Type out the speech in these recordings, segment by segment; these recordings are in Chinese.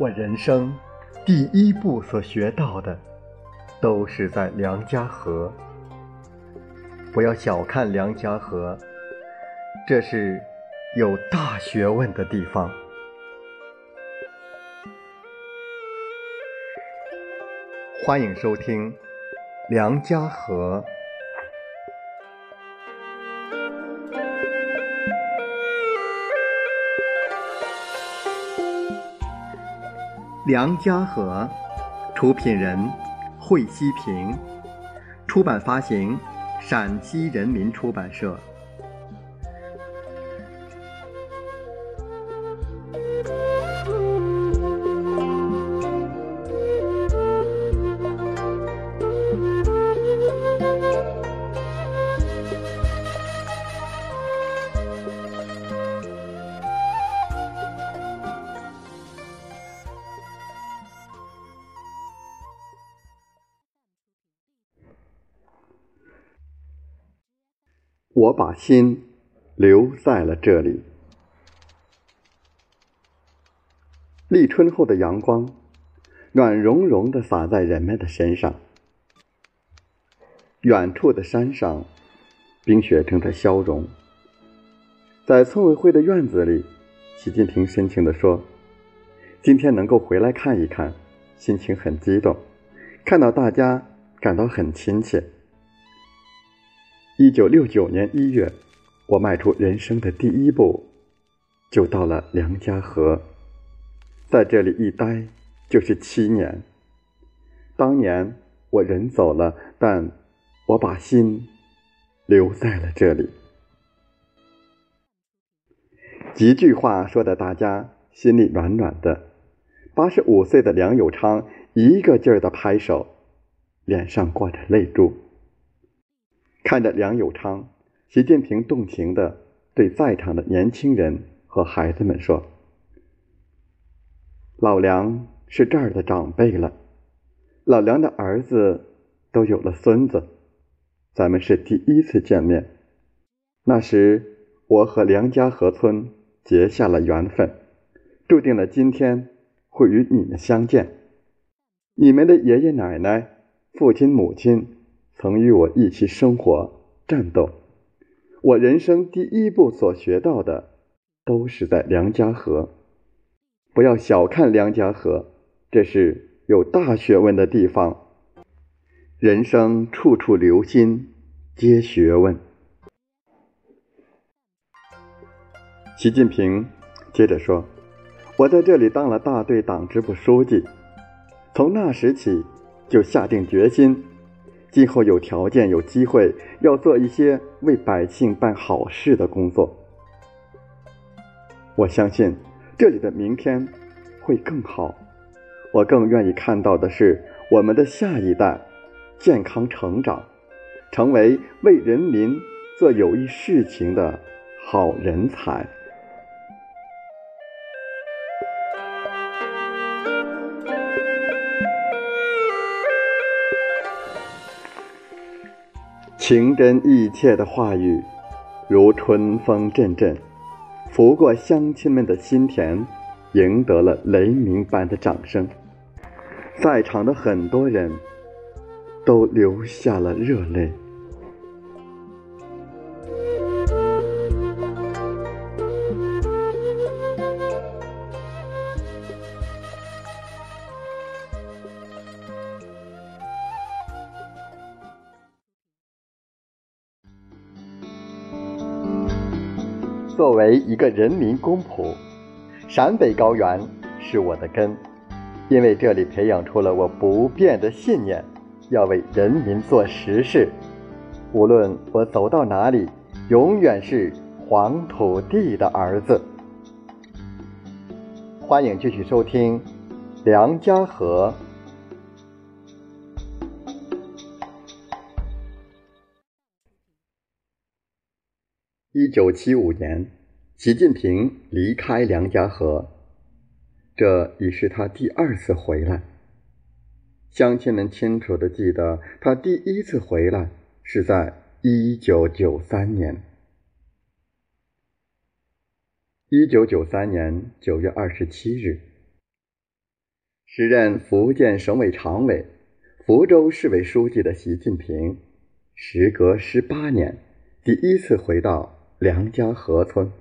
我人生第一步所学到的，都是在梁家河。不要小看梁家河，这是有大学问的地方。欢迎收听《梁家河》。梁家河，出品人惠西平，出版发行陕西人民出版社。我把心留在了这里。立春后的阳光，暖融融的洒在人们的身上。远处的山上，冰雪正在消融。在村委会的院子里，习近平深情地说：“今天能够回来看一看，心情很激动，看到大家感到很亲切。”一九六九年一月，我迈出人生的第一步，就到了梁家河，在这里一待就是七年。当年我人走了，但我把心留在了这里。几句话说的大家心里暖暖的。八十五岁的梁友昌一个劲儿的拍手，脸上挂着泪珠。看着梁友昌，习近平动情地对在场的年轻人和孩子们说：“老梁是这儿的长辈了，老梁的儿子都有了孙子，咱们是第一次见面。那时我和梁家河村结下了缘分，注定了今天会与你们相见。你们的爷爷奶奶、父亲母亲。”曾与我一起生活、战斗，我人生第一步所学到的，都是在梁家河。不要小看梁家河，这是有大学问的地方。人生处处留心，皆学问。习近平接着说：“我在这里当了大队党支部书记，从那时起就下定决心。”今后有条件、有机会，要做一些为百姓办好事的工作。我相信这里的明天会更好。我更愿意看到的是我们的下一代健康成长，成为为人民做有益事情的好人才。情真意切的话语，如春风阵阵，拂过乡亲们的心田，赢得了雷鸣般的掌声。在场的很多人都流下了热泪。作为一个人民公仆，陕北高原是我的根，因为这里培养出了我不变的信念，要为人民做实事。无论我走到哪里，永远是黄土地的儿子。欢迎继续收听《梁家河》。一九七五年，习近平离开梁家河，这已是他第二次回来。乡亲们清楚的记得，他第一次回来是在一九九三年。一九九三年九月二十七日，时任福建省委常委、福州市委书记的习近平，时隔十八年，第一次回到梁家河村。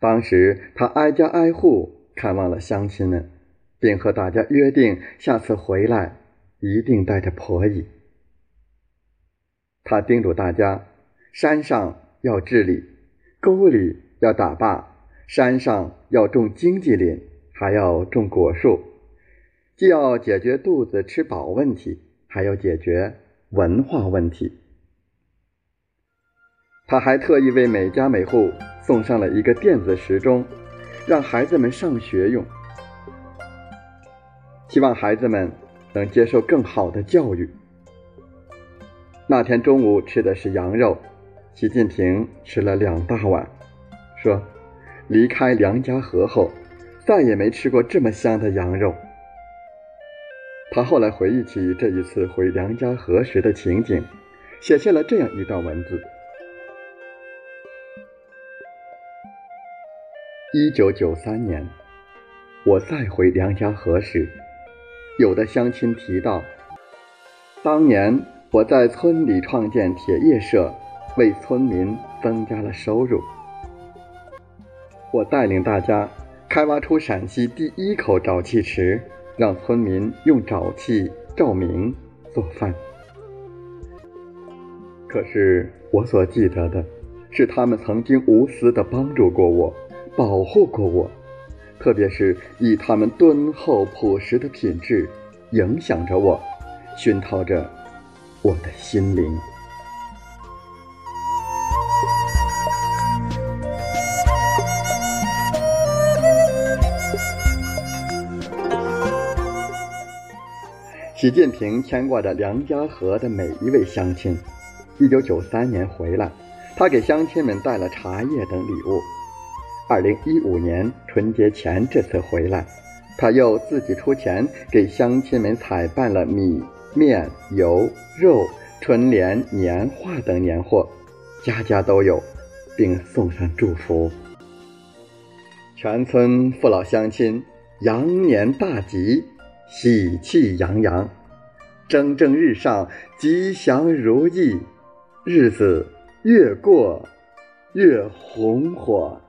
当时，他挨家挨户看望了乡亲们，并和大家约定，下次回来一定带着婆姨。他叮嘱大家：山上要治理，沟里要打坝，山上要种经济林。还要种果树，既要解决肚子吃饱问题，还要解决文化问题。他还特意为每家每户送上了一个电子时钟，让孩子们上学用，希望孩子们能接受更好的教育。那天中午吃的是羊肉，习近平吃了两大碗，说：“离开梁家河后。”再也没吃过这么香的羊肉。他后来回忆起这一次回梁家河时的情景，写下了这样一段文字：一九九三年，我再回梁家河时，有的乡亲提到，当年我在村里创建铁业社，为村民增加了收入。我带领大家。开挖出陕西第一口沼气池，让村民用沼气照明做饭。可是我所记得的，是他们曾经无私的帮助过我，保护过我，特别是以他们敦厚朴实的品质，影响着我，熏陶着我的心灵。习近平牵挂着梁家河的每一位乡亲。一九九三年回来，他给乡亲们带了茶叶等礼物。二零一五年春节前这次回来，他又自己出钱给乡亲们采办了米、面、油、肉、春联、年画等年货，家家都有，并送上祝福。全村父老乡亲羊年大吉。喜气洋洋，蒸蒸日上，吉祥如意，日子越过越红火。